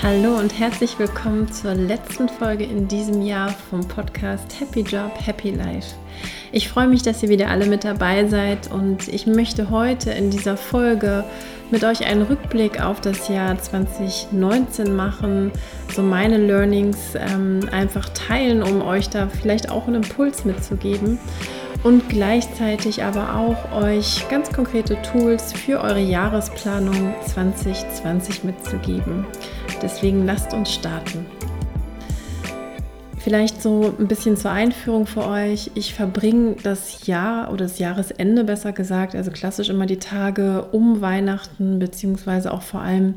Hallo und herzlich willkommen zur letzten Folge in diesem Jahr vom Podcast Happy Job, Happy Life. Ich freue mich, dass ihr wieder alle mit dabei seid und ich möchte heute in dieser Folge mit euch einen Rückblick auf das Jahr 2019 machen, so meine Learnings ähm, einfach teilen, um euch da vielleicht auch einen Impuls mitzugeben und gleichzeitig aber auch euch ganz konkrete Tools für eure Jahresplanung 2020 mitzugeben. Deswegen lasst uns starten. Vielleicht so ein bisschen zur Einführung für euch. Ich verbringe das Jahr oder das Jahresende besser gesagt, also klassisch immer die Tage um Weihnachten, beziehungsweise auch vor allem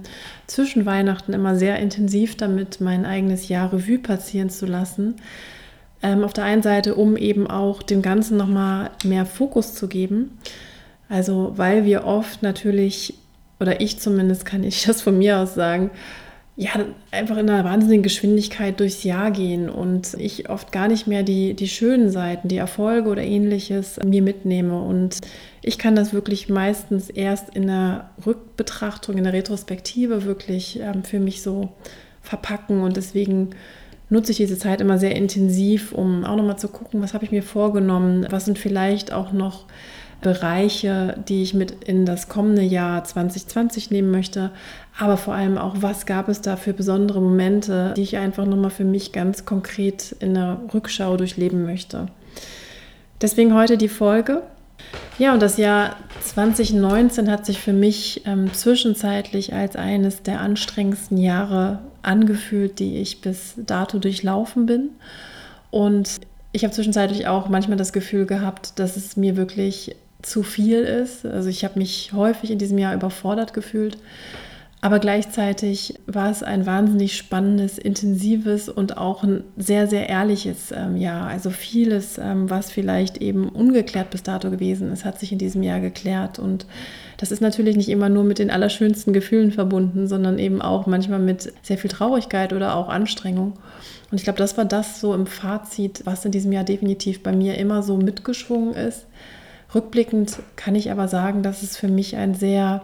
zwischen Weihnachten immer sehr intensiv damit, mein eigenes Jahr Revue passieren zu lassen. Ähm, auf der einen Seite, um eben auch dem Ganzen nochmal mehr Fokus zu geben. Also, weil wir oft natürlich, oder ich zumindest kann ich das von mir aus sagen, ja, einfach in einer wahnsinnigen Geschwindigkeit durchs Jahr gehen und ich oft gar nicht mehr die, die schönen Seiten, die Erfolge oder ähnliches mir mitnehme. Und ich kann das wirklich meistens erst in der Rückbetrachtung, in der Retrospektive wirklich ähm, für mich so verpacken. Und deswegen nutze ich diese Zeit immer sehr intensiv, um auch nochmal zu gucken, was habe ich mir vorgenommen, was sind vielleicht auch noch Bereiche, die ich mit in das kommende Jahr 2020 nehmen möchte, aber vor allem auch, was gab es da für besondere Momente, die ich einfach nochmal für mich ganz konkret in der Rückschau durchleben möchte. Deswegen heute die Folge. Ja, und das Jahr 2019 hat sich für mich ähm, zwischenzeitlich als eines der anstrengendsten Jahre angefühlt, die ich bis dato durchlaufen bin. Und ich habe zwischenzeitlich auch manchmal das Gefühl gehabt, dass es mir wirklich zu viel ist. Also ich habe mich häufig in diesem Jahr überfordert gefühlt. Aber gleichzeitig war es ein wahnsinnig spannendes, intensives und auch ein sehr, sehr ehrliches ähm, Jahr. Also vieles, ähm, was vielleicht eben ungeklärt bis dato gewesen ist, hat sich in diesem Jahr geklärt. Und das ist natürlich nicht immer nur mit den allerschönsten Gefühlen verbunden, sondern eben auch manchmal mit sehr viel Traurigkeit oder auch Anstrengung. Und ich glaube, das war das so im Fazit, was in diesem Jahr definitiv bei mir immer so mitgeschwungen ist. Rückblickend kann ich aber sagen, dass es für mich ein sehr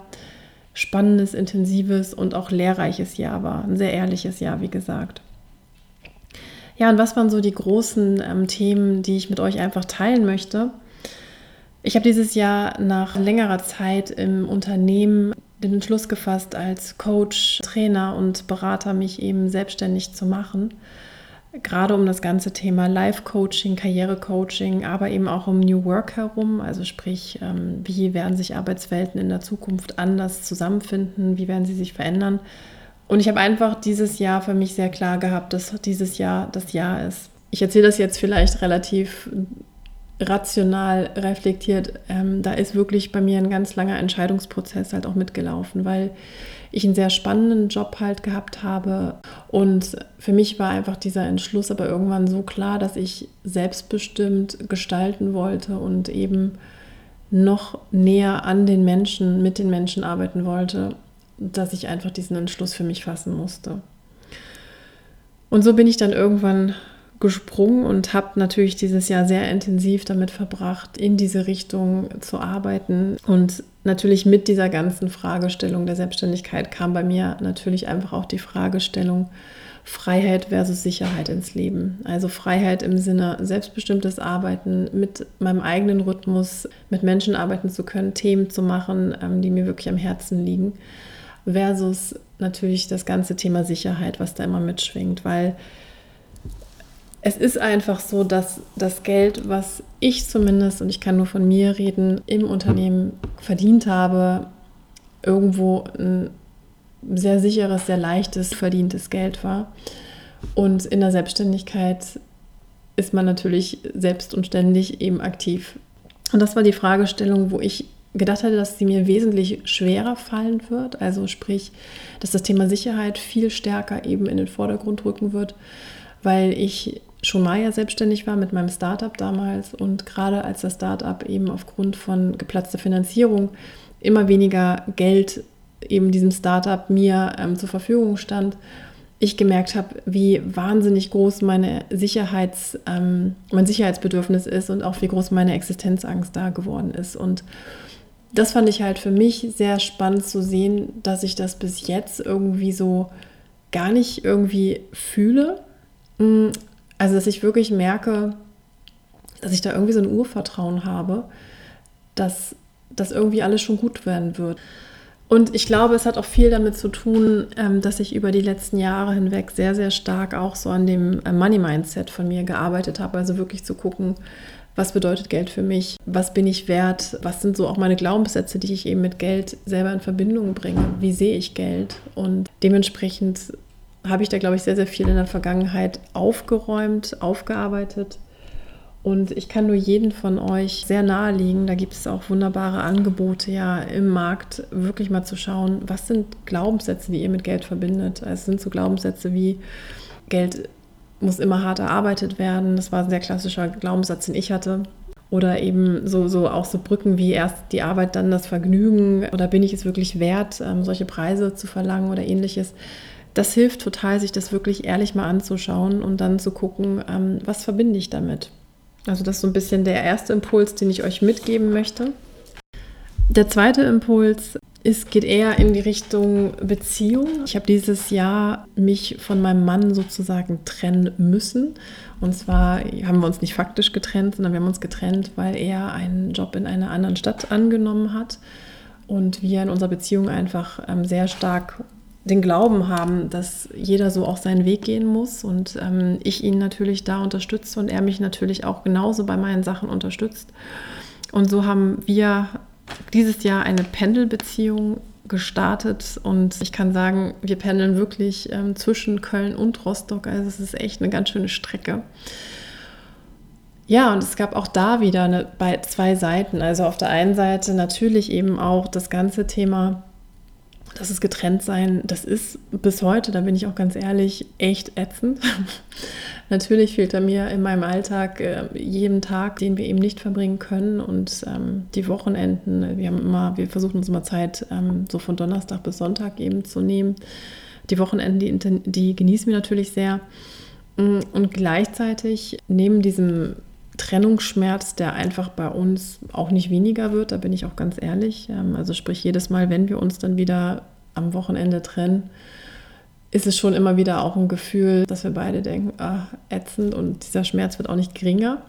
spannendes, intensives und auch lehrreiches Jahr war. Ein sehr ehrliches Jahr, wie gesagt. Ja, und was waren so die großen ähm, Themen, die ich mit euch einfach teilen möchte? Ich habe dieses Jahr nach längerer Zeit im Unternehmen den Entschluss gefasst, als Coach, Trainer und Berater mich eben selbstständig zu machen gerade um das ganze Thema Life-Coaching, Karriere-Coaching, aber eben auch um New Work herum. Also sprich, ähm, wie werden sich Arbeitswelten in der Zukunft anders zusammenfinden, wie werden sie sich verändern. Und ich habe einfach dieses Jahr für mich sehr klar gehabt, dass dieses Jahr das Jahr ist. Ich erzähle das jetzt vielleicht relativ rational reflektiert. Ähm, da ist wirklich bei mir ein ganz langer Entscheidungsprozess halt auch mitgelaufen, weil ich einen sehr spannenden Job halt gehabt habe. Und für mich war einfach dieser Entschluss aber irgendwann so klar, dass ich selbstbestimmt gestalten wollte und eben noch näher an den Menschen, mit den Menschen arbeiten wollte, dass ich einfach diesen Entschluss für mich fassen musste. Und so bin ich dann irgendwann gesprungen und habe natürlich dieses Jahr sehr intensiv damit verbracht, in diese Richtung zu arbeiten. Und natürlich mit dieser ganzen Fragestellung der Selbstständigkeit kam bei mir natürlich einfach auch die Fragestellung Freiheit versus Sicherheit ins Leben. Also Freiheit im Sinne selbstbestimmtes Arbeiten, mit meinem eigenen Rhythmus, mit Menschen arbeiten zu können, Themen zu machen, ähm, die mir wirklich am Herzen liegen, versus natürlich das ganze Thema Sicherheit, was da immer mitschwingt, weil es ist einfach so, dass das Geld, was ich zumindest, und ich kann nur von mir reden, im Unternehmen verdient habe, irgendwo ein sehr sicheres, sehr leichtes, verdientes Geld war. Und in der Selbstständigkeit ist man natürlich selbst und ständig eben aktiv. Und das war die Fragestellung, wo ich gedacht hatte, dass sie mir wesentlich schwerer fallen wird. Also sprich, dass das Thema Sicherheit viel stärker eben in den Vordergrund rücken wird, weil ich schon mal ja selbstständig war mit meinem Startup damals und gerade als das Startup eben aufgrund von geplatzter Finanzierung immer weniger Geld eben diesem Startup mir ähm, zur Verfügung stand, ich gemerkt habe, wie wahnsinnig groß meine Sicherheits, ähm, mein Sicherheitsbedürfnis ist und auch wie groß meine Existenzangst da geworden ist. Und das fand ich halt für mich sehr spannend zu sehen, dass ich das bis jetzt irgendwie so gar nicht irgendwie fühle. Also, dass ich wirklich merke, dass ich da irgendwie so ein Urvertrauen habe, dass das irgendwie alles schon gut werden wird. Und ich glaube, es hat auch viel damit zu tun, ähm, dass ich über die letzten Jahre hinweg sehr, sehr stark auch so an dem äh, Money-Mindset von mir gearbeitet habe. Also wirklich zu gucken, was bedeutet Geld für mich, was bin ich wert, was sind so auch meine Glaubenssätze, die ich eben mit Geld selber in Verbindung bringe, wie sehe ich Geld. Und dementsprechend habe ich da, glaube ich, sehr, sehr viel in der Vergangenheit aufgeräumt, aufgearbeitet und ich kann nur jeden von euch sehr naheliegen, da gibt es auch wunderbare Angebote ja im Markt, wirklich mal zu schauen, was sind Glaubenssätze, die ihr mit Geld verbindet. Es sind so Glaubenssätze wie Geld muss immer hart erarbeitet werden. Das war ein sehr klassischer Glaubenssatz, den ich hatte. Oder eben so, so auch so Brücken wie erst die Arbeit, dann das Vergnügen. Oder bin ich es wirklich wert, ähm, solche Preise zu verlangen oder ähnliches. Das hilft total, sich das wirklich ehrlich mal anzuschauen und dann zu gucken, ähm, was verbinde ich damit. Also das ist so ein bisschen der erste Impuls, den ich euch mitgeben möchte. Der zweite Impuls ist, geht eher in die Richtung Beziehung. Ich habe dieses Jahr mich von meinem Mann sozusagen trennen müssen. Und zwar haben wir uns nicht faktisch getrennt, sondern wir haben uns getrennt, weil er einen Job in einer anderen Stadt angenommen hat und wir in unserer Beziehung einfach ähm, sehr stark den Glauben haben, dass jeder so auch seinen Weg gehen muss und ähm, ich ihn natürlich da unterstütze und er mich natürlich auch genauso bei meinen Sachen unterstützt. Und so haben wir dieses Jahr eine Pendelbeziehung gestartet und ich kann sagen, wir pendeln wirklich ähm, zwischen Köln und Rostock. Also es ist echt eine ganz schöne Strecke. Ja, und es gab auch da wieder eine, bei zwei Seiten. Also auf der einen Seite natürlich eben auch das ganze Thema das ist getrennt sein, das ist bis heute, da bin ich auch ganz ehrlich, echt ätzend. Natürlich fehlt er mir in meinem Alltag äh, jeden Tag, den wir eben nicht verbringen können und ähm, die Wochenenden. Wir haben immer, wir versuchen uns immer Zeit ähm, so von Donnerstag bis Sonntag eben zu nehmen. Die Wochenenden, die, die genießen wir natürlich sehr. Mm, und gleichzeitig neben diesem Trennungsschmerz, der einfach bei uns auch nicht weniger wird, da bin ich auch ganz ehrlich. Ähm, also sprich, jedes Mal, wenn wir uns dann wieder am Wochenende trennen, ist es schon immer wieder auch ein Gefühl, dass wir beide denken, ah, ätzend und dieser Schmerz wird auch nicht geringer.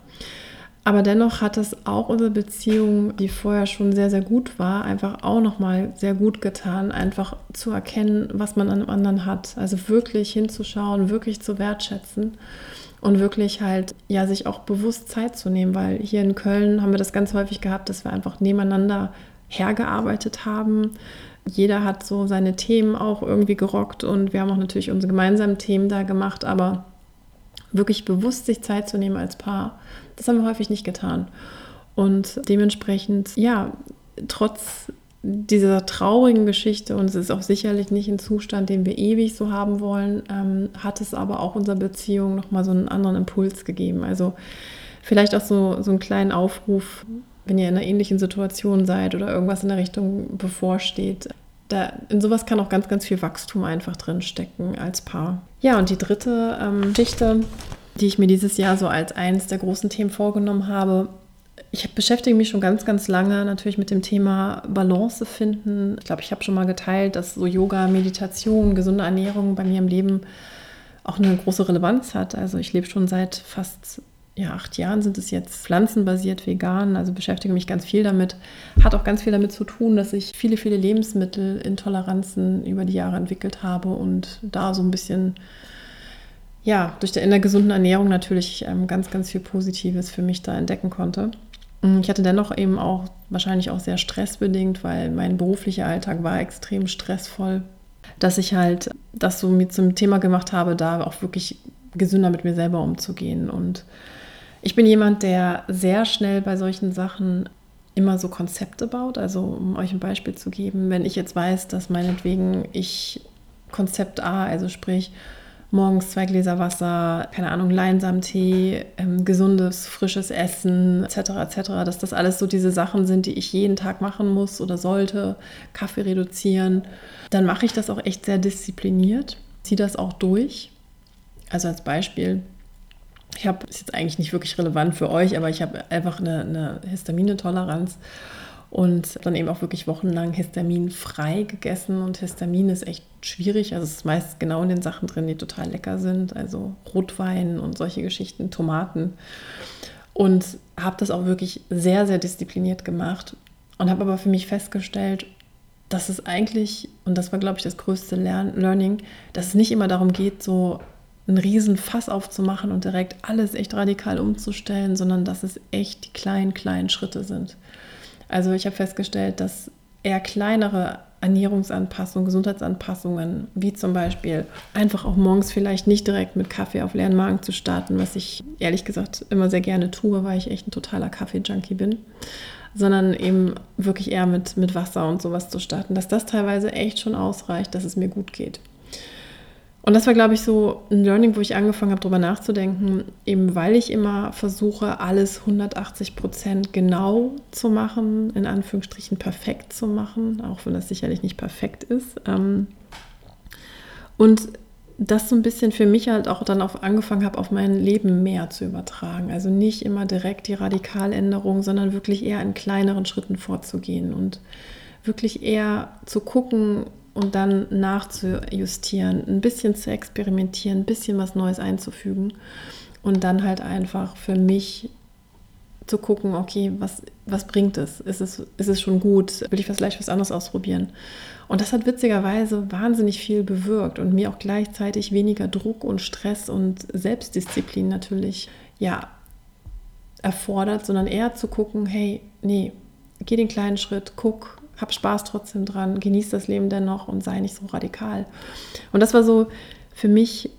Aber dennoch hat es auch unsere Beziehung, die vorher schon sehr, sehr gut war, einfach auch nochmal sehr gut getan, einfach zu erkennen, was man an einem anderen hat. Also wirklich hinzuschauen, wirklich zu wertschätzen und wirklich halt ja sich auch bewusst Zeit zu nehmen, weil hier in Köln haben wir das ganz häufig gehabt, dass wir einfach nebeneinander hergearbeitet haben. Jeder hat so seine Themen auch irgendwie gerockt und wir haben auch natürlich unsere gemeinsamen Themen da gemacht, aber wirklich bewusst sich Zeit zu nehmen als Paar, das haben wir häufig nicht getan. Und dementsprechend, ja, trotz dieser traurigen Geschichte, und es ist auch sicherlich nicht ein Zustand, den wir ewig so haben wollen, ähm, hat es aber auch unserer Beziehung nochmal so einen anderen Impuls gegeben. Also vielleicht auch so, so einen kleinen Aufruf, wenn ihr in einer ähnlichen Situation seid oder irgendwas in der Richtung bevorsteht. Da, in sowas kann auch ganz, ganz viel Wachstum einfach drin stecken als Paar. Ja, und die dritte ähm, Geschichte, die ich mir dieses Jahr so als eines der großen Themen vorgenommen habe, ich beschäftige mich schon ganz, ganz lange natürlich mit dem Thema Balance finden. Ich glaube, ich habe schon mal geteilt, dass so Yoga, Meditation, gesunde Ernährung bei mir im Leben auch eine große Relevanz hat. Also ich lebe schon seit fast ja, acht Jahren sind es jetzt pflanzenbasiert vegan, also beschäftige mich ganz viel damit. Hat auch ganz viel damit zu tun, dass ich viele, viele Lebensmittelintoleranzen über die Jahre entwickelt habe und da so ein bisschen, ja, durch die, in der gesunden Ernährung natürlich ähm, ganz, ganz viel Positives für mich da entdecken konnte. Mm, ich hatte dennoch eben auch wahrscheinlich auch sehr stressbedingt, weil mein beruflicher Alltag war extrem stressvoll, dass ich halt das so mit zum Thema gemacht habe, da auch wirklich gesünder mit mir selber umzugehen. Und ich bin jemand, der sehr schnell bei solchen Sachen immer so Konzepte baut. Also um euch ein Beispiel zu geben, wenn ich jetzt weiß, dass meinetwegen ich Konzept A, also sprich morgens zwei Gläser Wasser, keine Ahnung, Leinsamtee, ähm, gesundes, frisches Essen etc. etc., dass das alles so diese Sachen sind, die ich jeden Tag machen muss oder sollte, Kaffee reduzieren, dann mache ich das auch echt sehr diszipliniert, ziehe das auch durch. Also als Beispiel, ich habe, ist jetzt eigentlich nicht wirklich relevant für euch, aber ich habe einfach eine, eine Histaminetoleranz und dann eben auch wirklich wochenlang histaminfrei gegessen. Und Histamin ist echt schwierig. Also es ist meist genau in den Sachen drin, die total lecker sind. Also Rotwein und solche Geschichten, Tomaten. Und habe das auch wirklich sehr, sehr diszipliniert gemacht. Und habe aber für mich festgestellt, dass es eigentlich, und das war, glaube ich, das größte Lern Learning, dass es nicht immer darum geht, so einen riesen Fass aufzumachen und direkt alles echt radikal umzustellen, sondern dass es echt die kleinen, kleinen Schritte sind. Also ich habe festgestellt, dass eher kleinere Ernährungsanpassungen, Gesundheitsanpassungen, wie zum Beispiel einfach auch morgens vielleicht nicht direkt mit Kaffee auf leeren Magen zu starten, was ich ehrlich gesagt immer sehr gerne tue, weil ich echt ein totaler Kaffee-Junkie bin, sondern eben wirklich eher mit, mit Wasser und sowas zu starten, dass das teilweise echt schon ausreicht, dass es mir gut geht. Und das war, glaube ich, so ein Learning, wo ich angefangen habe, darüber nachzudenken, eben weil ich immer versuche, alles 180 Prozent genau zu machen, in Anführungsstrichen perfekt zu machen, auch wenn das sicherlich nicht perfekt ist. Ähm, und das so ein bisschen für mich halt auch dann auf angefangen habe, auf mein Leben mehr zu übertragen. Also nicht immer direkt die Radikaländerung, sondern wirklich eher in kleineren Schritten vorzugehen und wirklich eher zu gucken, und dann nachzujustieren, ein bisschen zu experimentieren, ein bisschen was Neues einzufügen und dann halt einfach für mich zu gucken, okay, was, was bringt es? Ist, es? ist es schon gut? Will ich vielleicht was anderes ausprobieren? Und das hat witzigerweise wahnsinnig viel bewirkt und mir auch gleichzeitig weniger Druck und Stress und Selbstdisziplin natürlich ja erfordert, sondern eher zu gucken, hey, nee, geh den kleinen Schritt, guck, hab Spaß trotzdem dran, genieß das Leben dennoch und sei nicht so radikal. Und das war so für mich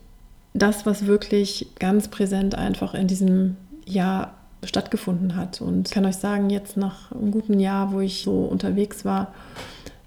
das, was wirklich ganz präsent einfach in diesem Jahr stattgefunden hat. Und ich kann euch sagen, jetzt nach einem guten Jahr, wo ich so unterwegs war,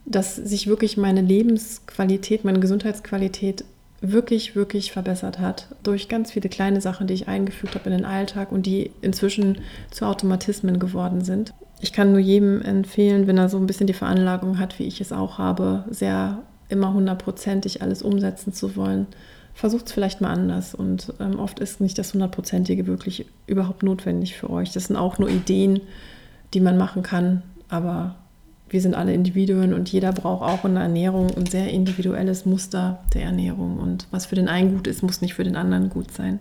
dass sich wirklich meine Lebensqualität, meine Gesundheitsqualität wirklich, wirklich verbessert hat durch ganz viele kleine Sachen, die ich eingefügt habe in den Alltag und die inzwischen zu Automatismen geworden sind ich kann nur jedem empfehlen, wenn er so ein bisschen die Veranlagung hat, wie ich es auch habe, sehr immer hundertprozentig alles umsetzen zu wollen, versucht es vielleicht mal anders. Und ähm, oft ist nicht das hundertprozentige wirklich überhaupt notwendig für euch. Das sind auch nur Ideen, die man machen kann, aber wir sind alle Individuen und jeder braucht auch in der Ernährung ein sehr individuelles Muster der Ernährung. Und was für den einen gut ist, muss nicht für den anderen gut sein.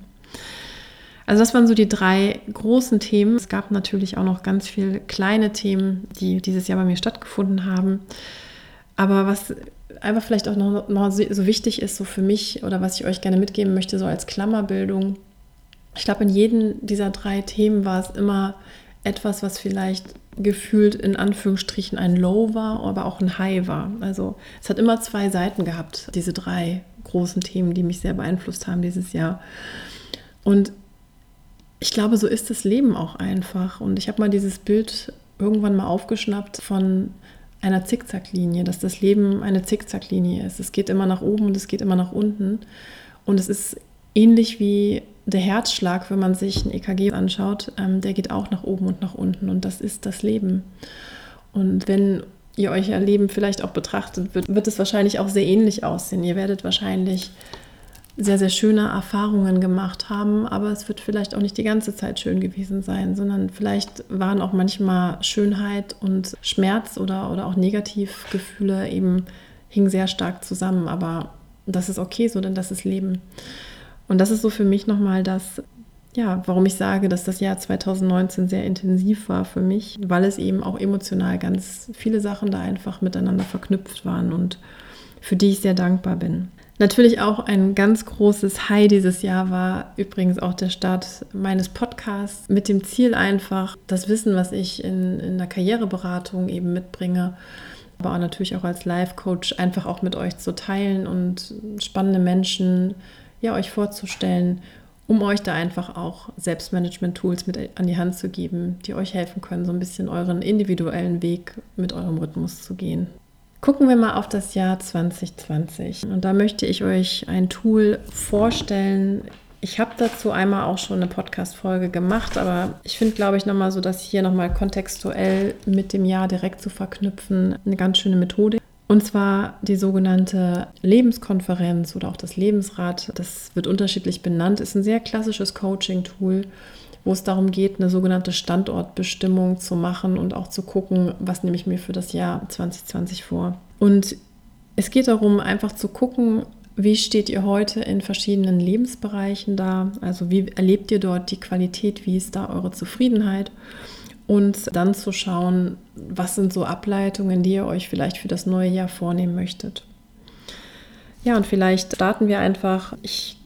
Also das waren so die drei großen Themen. Es gab natürlich auch noch ganz viele kleine Themen, die dieses Jahr bei mir stattgefunden haben. Aber was einfach vielleicht auch noch, noch so wichtig ist, so für mich oder was ich euch gerne mitgeben möchte, so als Klammerbildung. Ich glaube, in jedem dieser drei Themen war es immer etwas, was vielleicht gefühlt in Anführungsstrichen ein Low war, aber auch ein High war. Also es hat immer zwei Seiten gehabt, diese drei großen Themen, die mich sehr beeinflusst haben dieses Jahr. Und ich glaube, so ist das Leben auch einfach. Und ich habe mal dieses Bild irgendwann mal aufgeschnappt von einer Zickzacklinie, dass das Leben eine Zickzacklinie ist. Es geht immer nach oben und es geht immer nach unten. Und es ist ähnlich wie der Herzschlag, wenn man sich ein EKG anschaut, ähm, der geht auch nach oben und nach unten. Und das ist das Leben. Und wenn ihr euch euer Leben vielleicht auch betrachtet, wird, wird es wahrscheinlich auch sehr ähnlich aussehen. Ihr werdet wahrscheinlich sehr, sehr schöne Erfahrungen gemacht haben, aber es wird vielleicht auch nicht die ganze Zeit schön gewesen sein, sondern vielleicht waren auch manchmal Schönheit und Schmerz oder, oder auch Negativgefühle eben hingen sehr stark zusammen, aber das ist okay so, denn das ist Leben. Und das ist so für mich nochmal das, ja, warum ich sage, dass das Jahr 2019 sehr intensiv war für mich, weil es eben auch emotional ganz viele Sachen da einfach miteinander verknüpft waren und für die ich sehr dankbar bin. Natürlich auch ein ganz großes High dieses Jahr war übrigens auch der Start meines Podcasts mit dem Ziel einfach, das Wissen, was ich in, in der Karriereberatung eben mitbringe, aber auch natürlich auch als Life-Coach einfach auch mit euch zu teilen und spannende Menschen ja euch vorzustellen, um euch da einfach auch Selbstmanagement-Tools mit an die Hand zu geben, die euch helfen können, so ein bisschen euren individuellen Weg mit eurem Rhythmus zu gehen. Gucken wir mal auf das Jahr 2020. Und da möchte ich euch ein Tool vorstellen. Ich habe dazu einmal auch schon eine Podcast-Folge gemacht, aber ich finde, glaube ich, nochmal so, dass hier nochmal kontextuell mit dem Jahr direkt zu verknüpfen, eine ganz schöne Methode. Und zwar die sogenannte Lebenskonferenz oder auch das Lebensrad. Das wird unterschiedlich benannt, ist ein sehr klassisches Coaching-Tool, wo es darum geht, eine sogenannte Standortbestimmung zu machen und auch zu gucken, was nehme ich mir für das Jahr 2020 vor. Und es geht darum, einfach zu gucken, wie steht ihr heute in verschiedenen Lebensbereichen da? Also wie erlebt ihr dort die Qualität? Wie ist da eure Zufriedenheit? Und dann zu schauen, was sind so Ableitungen, die ihr euch vielleicht für das neue Jahr vornehmen möchtet. Ja, und vielleicht starten wir einfach. Ich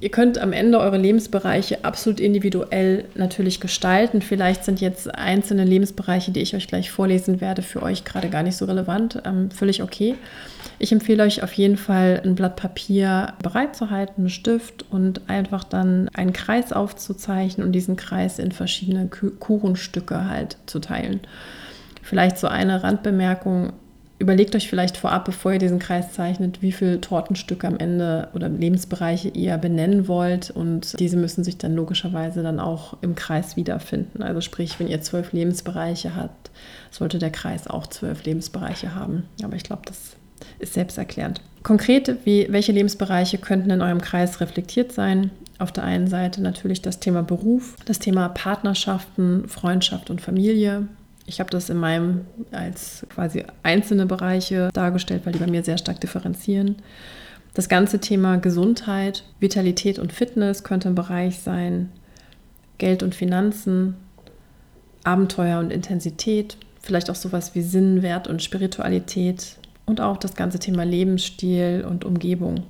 ihr könnt am Ende eure Lebensbereiche absolut individuell natürlich gestalten. Vielleicht sind jetzt einzelne Lebensbereiche, die ich euch gleich vorlesen werde, für euch gerade gar nicht so relevant. Ähm, völlig okay. Ich empfehle euch auf jeden Fall ein Blatt Papier bereitzuhalten, einen Stift und einfach dann einen Kreis aufzuzeichnen und diesen Kreis in verschiedene Kuchenstücke halt zu teilen. Vielleicht so eine Randbemerkung überlegt euch vielleicht vorab, bevor ihr diesen Kreis zeichnet, wie viele Tortenstücke am Ende oder Lebensbereiche ihr benennen wollt. Und diese müssen sich dann logischerweise dann auch im Kreis wiederfinden. Also sprich, wenn ihr zwölf Lebensbereiche habt, sollte der Kreis auch zwölf Lebensbereiche haben. Aber ich glaube, das ist selbsterklärend. Konkret, wie, welche Lebensbereiche könnten in eurem Kreis reflektiert sein? Auf der einen Seite natürlich das Thema Beruf, das Thema Partnerschaften, Freundschaft und Familie, ich habe das in meinem als quasi einzelne Bereiche dargestellt, weil die bei mir sehr stark differenzieren. Das ganze Thema Gesundheit, Vitalität und Fitness könnte ein Bereich sein. Geld und Finanzen, Abenteuer und Intensität, vielleicht auch sowas wie Sinn, Wert und Spiritualität und auch das ganze Thema Lebensstil und Umgebung.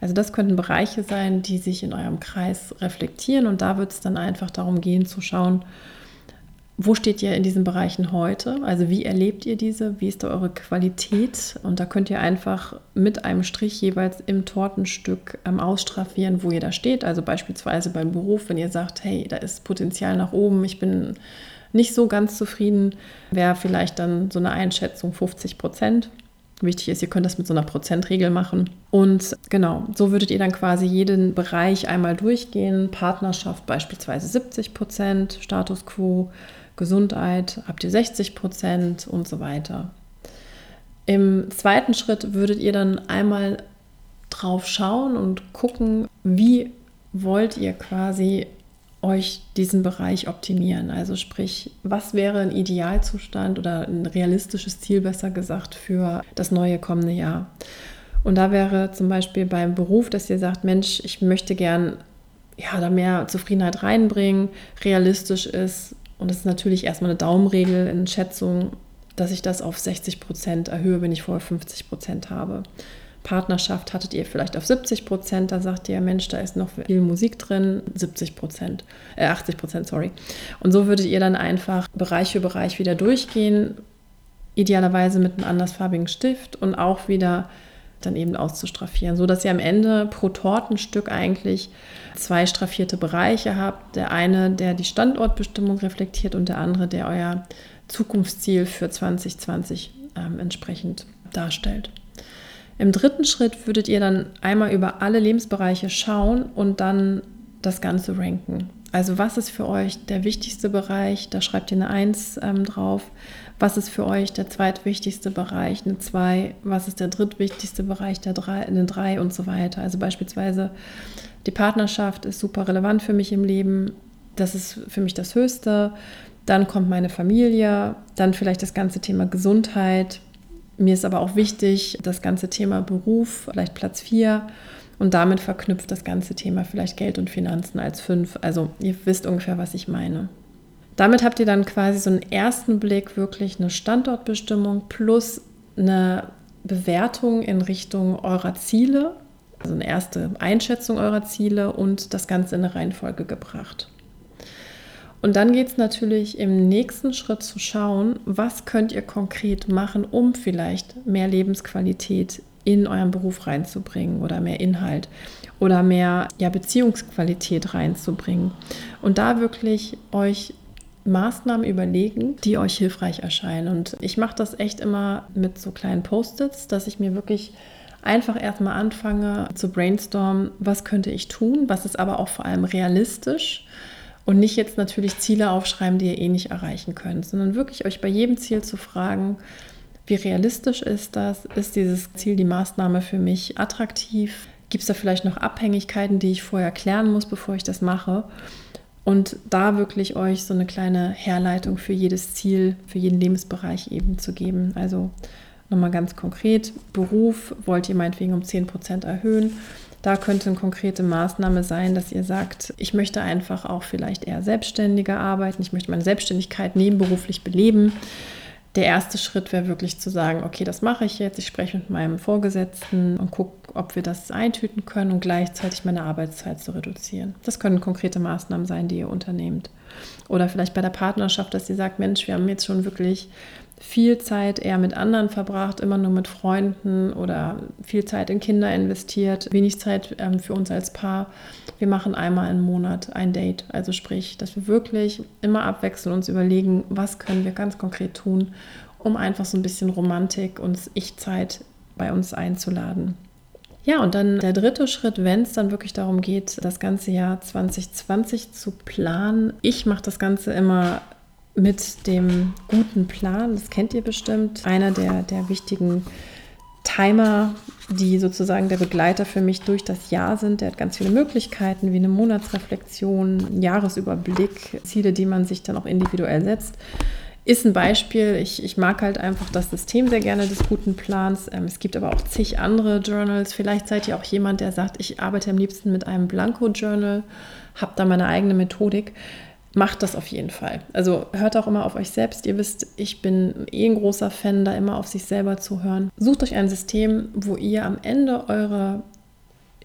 Also das könnten Bereiche sein, die sich in eurem Kreis reflektieren und da wird es dann einfach darum gehen zu schauen, wo steht ihr in diesen Bereichen heute? Also wie erlebt ihr diese? Wie ist da eure Qualität? Und da könnt ihr einfach mit einem Strich jeweils im Tortenstück ähm, ausstraffieren, wo ihr da steht. Also beispielsweise beim Beruf, wenn ihr sagt, hey, da ist Potenzial nach oben, ich bin nicht so ganz zufrieden, wäre vielleicht dann so eine Einschätzung 50 Prozent. Wichtig ist, ihr könnt das mit so einer Prozentregel machen. Und genau, so würdet ihr dann quasi jeden Bereich einmal durchgehen. Partnerschaft beispielsweise 70 Prozent, Status quo Gesundheit habt ihr 60 Prozent und so weiter. Im zweiten Schritt würdet ihr dann einmal drauf schauen und gucken, wie wollt ihr quasi euch diesen Bereich optimieren. Also sprich, was wäre ein Idealzustand oder ein realistisches Ziel, besser gesagt, für das neue kommende Jahr. Und da wäre zum Beispiel beim Beruf, dass ihr sagt, Mensch, ich möchte gern ja, da mehr Zufriedenheit reinbringen, realistisch ist, und das ist natürlich erstmal eine Daumenregel in Schätzung, dass ich das auf 60 Prozent erhöhe, wenn ich vorher 50 Prozent habe. Partnerschaft hattet ihr vielleicht auf 70 Prozent, da sagt ihr, Mensch, da ist noch viel Musik drin, 70 Prozent, äh 80 Prozent, sorry. Und so würdet ihr dann einfach Bereich für Bereich wieder durchgehen, idealerweise mit einem andersfarbigen Stift und auch wieder dann eben auszustraffieren, so dass ihr am Ende pro Tortenstück eigentlich zwei straffierte Bereiche habt. Der eine, der die Standortbestimmung reflektiert und der andere, der euer Zukunftsziel für 2020 ähm, entsprechend darstellt. Im dritten Schritt würdet ihr dann einmal über alle Lebensbereiche schauen und dann das Ganze ranken. Also was ist für euch der wichtigste Bereich? Da schreibt ihr eine 1 ähm, drauf. Was ist für euch der zweitwichtigste Bereich? Eine 2. Was ist der drittwichtigste Bereich? Der 3, eine 3 und so weiter. Also beispielsweise die Partnerschaft ist super relevant für mich im Leben. Das ist für mich das Höchste. Dann kommt meine Familie. Dann vielleicht das ganze Thema Gesundheit. Mir ist aber auch wichtig, das ganze Thema Beruf, vielleicht Platz 4 und damit verknüpft das ganze Thema vielleicht Geld und Finanzen als fünf. Also ihr wisst ungefähr, was ich meine. Damit habt ihr dann quasi so einen ersten Blick, wirklich eine Standortbestimmung plus eine Bewertung in Richtung eurer Ziele, also eine erste Einschätzung eurer Ziele und das Ganze in eine Reihenfolge gebracht. Und dann geht es natürlich im nächsten Schritt zu schauen, was könnt ihr konkret machen, um vielleicht mehr Lebensqualität in euren Beruf reinzubringen oder mehr Inhalt oder mehr ja, Beziehungsqualität reinzubringen. Und da wirklich euch Maßnahmen überlegen, die euch hilfreich erscheinen. Und ich mache das echt immer mit so kleinen Post-its, dass ich mir wirklich einfach erstmal anfange zu brainstormen, was könnte ich tun, was ist aber auch vor allem realistisch und nicht jetzt natürlich Ziele aufschreiben, die ihr eh nicht erreichen könnt, sondern wirklich euch bei jedem Ziel zu fragen, wie realistisch ist das? Ist dieses Ziel, die Maßnahme für mich attraktiv? Gibt es da vielleicht noch Abhängigkeiten, die ich vorher klären muss, bevor ich das mache? und da wirklich euch so eine kleine Herleitung für jedes Ziel, für jeden Lebensbereich eben zu geben. Also nochmal ganz konkret, Beruf wollt ihr meinetwegen um 10% erhöhen. Da könnte eine konkrete Maßnahme sein, dass ihr sagt, ich möchte einfach auch vielleicht eher selbstständiger arbeiten, ich möchte meine Selbstständigkeit nebenberuflich beleben der erste Schritt wäre wirklich zu sagen, okay, das mache ich jetzt, ich spreche mit meinem Vorgesetzten und gucke, ob wir das eintüten können und gleichzeitig meine Arbeitszeit zu reduzieren. Das können konkrete Maßnahmen sein, die ihr unternehmt. Oder vielleicht bei der Partnerschaft, dass ihr sagt, Mensch, wir haben jetzt schon wirklich viel Zeit eher mit anderen verbracht, immer nur mit Freunden oder viel Zeit in Kinder investiert, wenig Zeit ähm, für uns als Paar. Wir machen einmal im Monat ein Date. Also sprich, dass wir wirklich immer abwechseln uns überlegen, was können wir ganz konkret tun, um einfach so ein bisschen Romantik und Ich-Zeit bei uns einzuladen. Ja, und dann der dritte Schritt, wenn es dann wirklich darum geht, das ganze Jahr 2020 zu planen. Ich mache das Ganze immer mit dem guten Plan, das kennt ihr bestimmt, einer der, der wichtigen Timer, die sozusagen der Begleiter für mich durch das Jahr sind. Der hat ganz viele Möglichkeiten, wie eine Monatsreflexion, Jahresüberblick, Ziele, die man sich dann auch individuell setzt. Ist ein Beispiel. Ich, ich mag halt einfach das System sehr gerne des guten Plans. Ähm, es gibt aber auch zig andere Journals. Vielleicht seid ihr auch jemand, der sagt, ich arbeite am liebsten mit einem Blanko-Journal, habe da meine eigene Methodik macht das auf jeden Fall. Also hört auch immer auf euch selbst. Ihr wisst, ich bin eh ein großer Fan, da immer auf sich selber zu hören. Sucht euch ein System, wo ihr am Ende eure,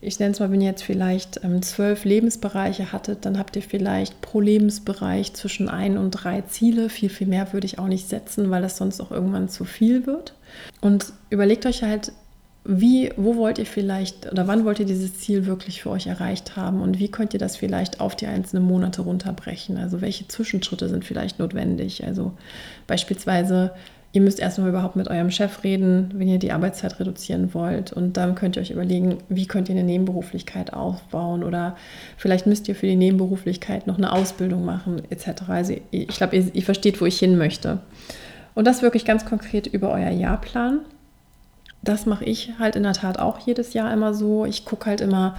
ich nenne es mal, wenn ihr jetzt vielleicht ähm, zwölf Lebensbereiche hattet, dann habt ihr vielleicht pro Lebensbereich zwischen ein und drei Ziele. Viel, viel mehr würde ich auch nicht setzen, weil das sonst auch irgendwann zu viel wird. Und überlegt euch halt, wie, wo wollt ihr vielleicht oder wann wollt ihr dieses Ziel wirklich für euch erreicht haben und wie könnt ihr das vielleicht auf die einzelnen Monate runterbrechen? Also welche Zwischenschritte sind vielleicht notwendig? Also beispielsweise, ihr müsst erstmal überhaupt mit eurem Chef reden, wenn ihr die Arbeitszeit reduzieren wollt und dann könnt ihr euch überlegen, wie könnt ihr eine Nebenberuflichkeit aufbauen oder vielleicht müsst ihr für die Nebenberuflichkeit noch eine Ausbildung machen etc. Also ich glaube, ihr, ihr versteht, wo ich hin möchte. Und das wirklich ganz konkret über euer Jahrplan das mache ich halt in der Tat auch jedes Jahr immer so. Ich gucke halt immer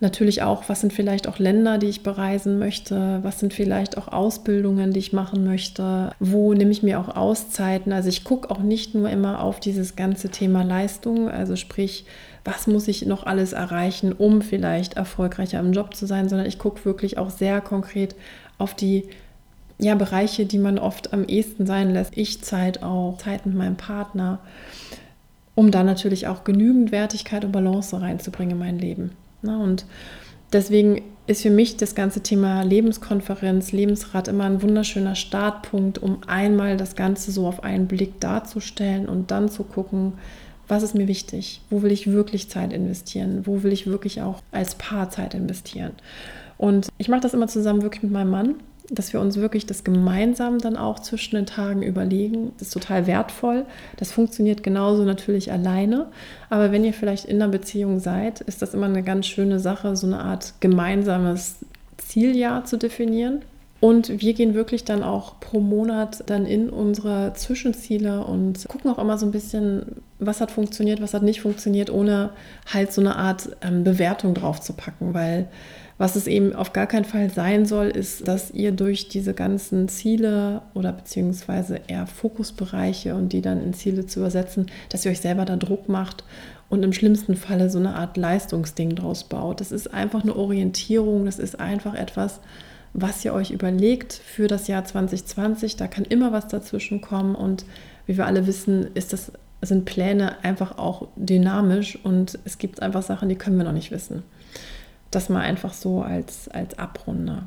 natürlich auch, was sind vielleicht auch Länder, die ich bereisen möchte, was sind vielleicht auch Ausbildungen, die ich machen möchte, wo nehme ich mir auch Auszeiten. Also ich gucke auch nicht nur immer auf dieses ganze Thema Leistung, also sprich, was muss ich noch alles erreichen, um vielleicht erfolgreicher im Job zu sein, sondern ich gucke wirklich auch sehr konkret auf die ja, Bereiche, die man oft am ehesten sein lässt. Ich Zeit auch, Zeit mit meinem Partner um da natürlich auch genügend Wertigkeit und Balance reinzubringen in mein Leben. Und deswegen ist für mich das ganze Thema Lebenskonferenz, Lebensrat immer ein wunderschöner Startpunkt, um einmal das Ganze so auf einen Blick darzustellen und dann zu gucken, was ist mir wichtig, wo will ich wirklich Zeit investieren, wo will ich wirklich auch als Paar Zeit investieren. Und ich mache das immer zusammen wirklich mit meinem Mann dass wir uns wirklich das gemeinsam dann auch zwischen den Tagen überlegen. Das ist total wertvoll. Das funktioniert genauso natürlich alleine. Aber wenn ihr vielleicht in einer Beziehung seid, ist das immer eine ganz schöne Sache, so eine Art gemeinsames Zieljahr zu definieren. Und wir gehen wirklich dann auch pro Monat dann in unsere Zwischenziele und gucken auch immer so ein bisschen, was hat funktioniert, was hat nicht funktioniert, ohne halt so eine Art ähm, Bewertung drauf zu packen, weil was es eben auf gar keinen Fall sein soll, ist, dass ihr durch diese ganzen Ziele oder beziehungsweise eher Fokusbereiche und die dann in Ziele zu übersetzen, dass ihr euch selber da Druck macht und im schlimmsten Falle so eine Art Leistungsding draus baut. Das ist einfach eine Orientierung, das ist einfach etwas, was ihr euch überlegt für das Jahr 2020. Da kann immer was dazwischen kommen und wie wir alle wissen, ist das, sind Pläne einfach auch dynamisch und es gibt einfach Sachen, die können wir noch nicht wissen. Das mal einfach so als, als Abrunder.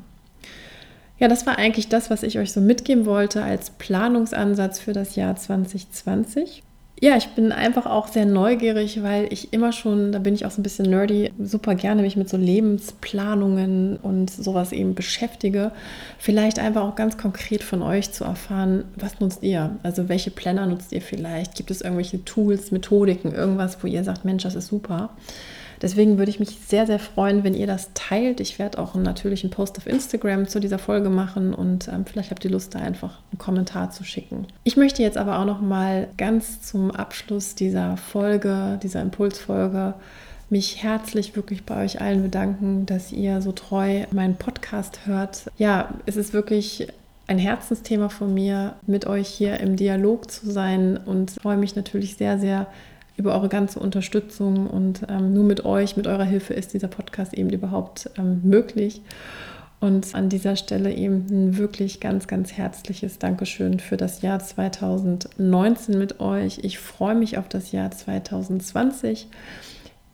Ja, das war eigentlich das, was ich euch so mitgeben wollte als Planungsansatz für das Jahr 2020. Ja, ich bin einfach auch sehr neugierig, weil ich immer schon, da bin ich auch so ein bisschen nerdy, super gerne mich mit so Lebensplanungen und sowas eben beschäftige. Vielleicht einfach auch ganz konkret von euch zu erfahren, was nutzt ihr? Also welche Planner nutzt ihr vielleicht? Gibt es irgendwelche Tools, Methodiken, irgendwas, wo ihr sagt, Mensch, das ist super? Deswegen würde ich mich sehr, sehr freuen, wenn ihr das teilt. Ich werde auch einen Post auf Instagram zu dieser Folge machen und ähm, vielleicht habt ihr Lust, da einfach einen Kommentar zu schicken. Ich möchte jetzt aber auch noch mal ganz zum Abschluss dieser Folge, dieser Impulsfolge, mich herzlich wirklich bei euch allen bedanken, dass ihr so treu meinen Podcast hört. Ja, es ist wirklich ein Herzensthema von mir, mit euch hier im Dialog zu sein und freue mich natürlich sehr, sehr über eure ganze Unterstützung und ähm, nur mit euch, mit eurer Hilfe ist dieser Podcast eben überhaupt ähm, möglich. Und an dieser Stelle eben ein wirklich ganz, ganz herzliches Dankeschön für das Jahr 2019 mit euch. Ich freue mich auf das Jahr 2020.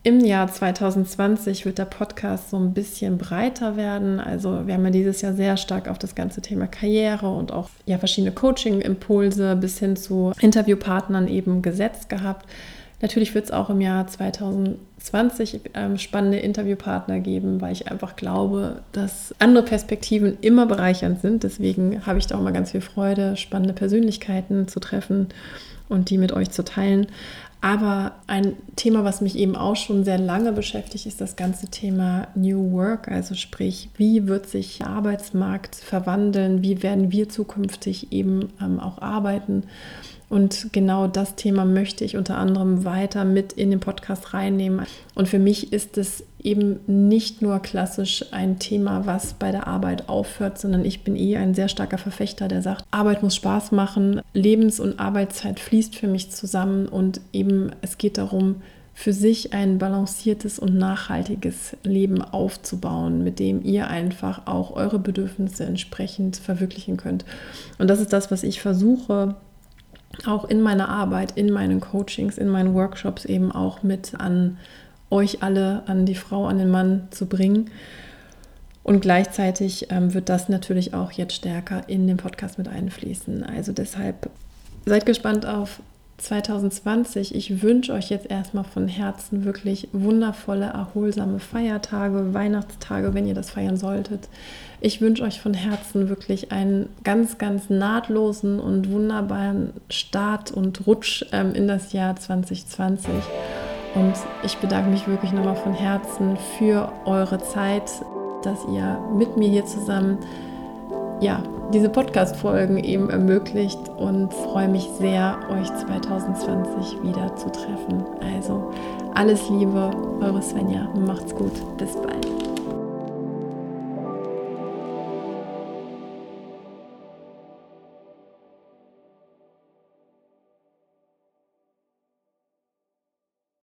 Im Jahr 2020 wird der Podcast so ein bisschen breiter werden. Also wir haben ja dieses Jahr sehr stark auf das ganze Thema Karriere und auch ja, verschiedene Coaching-Impulse bis hin zu Interviewpartnern eben gesetzt gehabt. Natürlich wird es auch im Jahr 2020 ähm, spannende Interviewpartner geben, weil ich einfach glaube, dass andere Perspektiven immer bereichernd sind. Deswegen habe ich da auch mal ganz viel Freude, spannende Persönlichkeiten zu treffen und die mit euch zu teilen. Aber ein Thema, was mich eben auch schon sehr lange beschäftigt, ist das ganze Thema New Work. Also sprich, wie wird sich der Arbeitsmarkt verwandeln? Wie werden wir zukünftig eben ähm, auch arbeiten? Und genau das Thema möchte ich unter anderem weiter mit in den Podcast reinnehmen. Und für mich ist es eben nicht nur klassisch ein Thema, was bei der Arbeit aufhört, sondern ich bin eh ein sehr starker Verfechter, der sagt, Arbeit muss Spaß machen, Lebens- und Arbeitszeit fließt für mich zusammen und eben es geht darum, für sich ein balanciertes und nachhaltiges Leben aufzubauen, mit dem ihr einfach auch eure Bedürfnisse entsprechend verwirklichen könnt. Und das ist das, was ich versuche auch in meiner Arbeit, in meinen Coachings, in meinen Workshops eben auch mit an euch alle, an die Frau, an den Mann zu bringen. Und gleichzeitig ähm, wird das natürlich auch jetzt stärker in den Podcast mit einfließen. Also deshalb seid gespannt auf 2020. Ich wünsche euch jetzt erstmal von Herzen wirklich wundervolle, erholsame Feiertage, Weihnachtstage, wenn ihr das feiern solltet. Ich wünsche euch von Herzen wirklich einen ganz, ganz nahtlosen und wunderbaren Start und Rutsch ähm, in das Jahr 2020. Und ich bedanke mich wirklich nochmal von Herzen für eure Zeit, dass ihr mit mir hier zusammen ja, diese Podcast-Folgen eben ermöglicht und freue mich sehr, euch 2020 wieder zu treffen. Also alles Liebe, eure Svenja. Macht's gut. Bis bald.